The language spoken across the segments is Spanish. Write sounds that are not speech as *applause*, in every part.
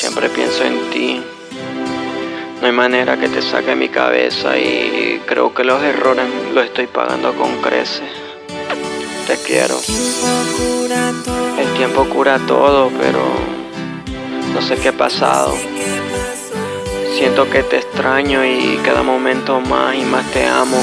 Siempre pienso en ti. No hay manera que te saque mi cabeza y creo que los errores los estoy pagando con creces. Te quiero. El tiempo cura todo, pero no sé qué ha pasado. Siento que te extraño y cada momento más y más te amo.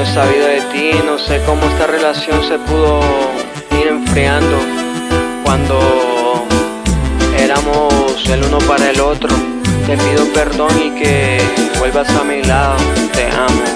no he sabido de ti, no sé cómo esta relación se pudo ir enfriando cuando éramos el uno para el otro. Te pido perdón y que vuelvas a mi lado, te amo.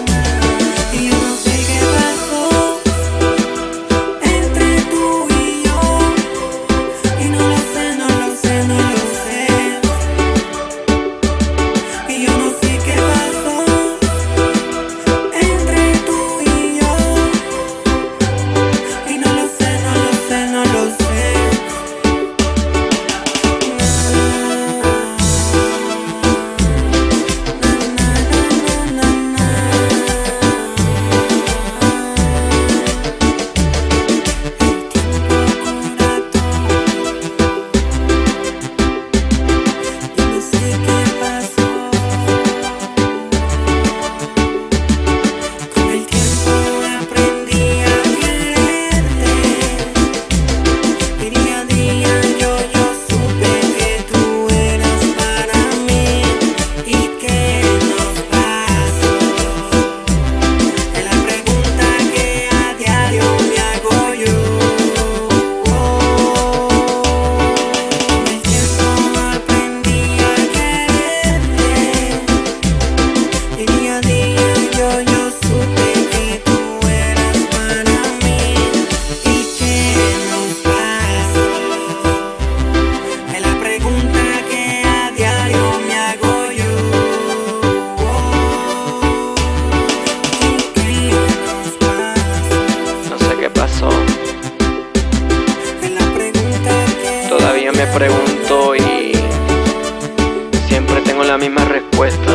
Misma respuesta.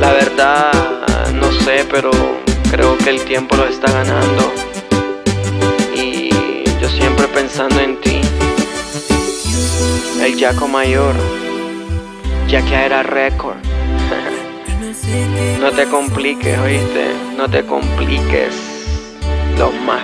La verdad, no sé, pero creo que el tiempo lo está ganando. Y yo siempre pensando en ti. El Jaco Mayor, ya que era récord. *laughs* no te compliques, oíste, no te compliques. Los más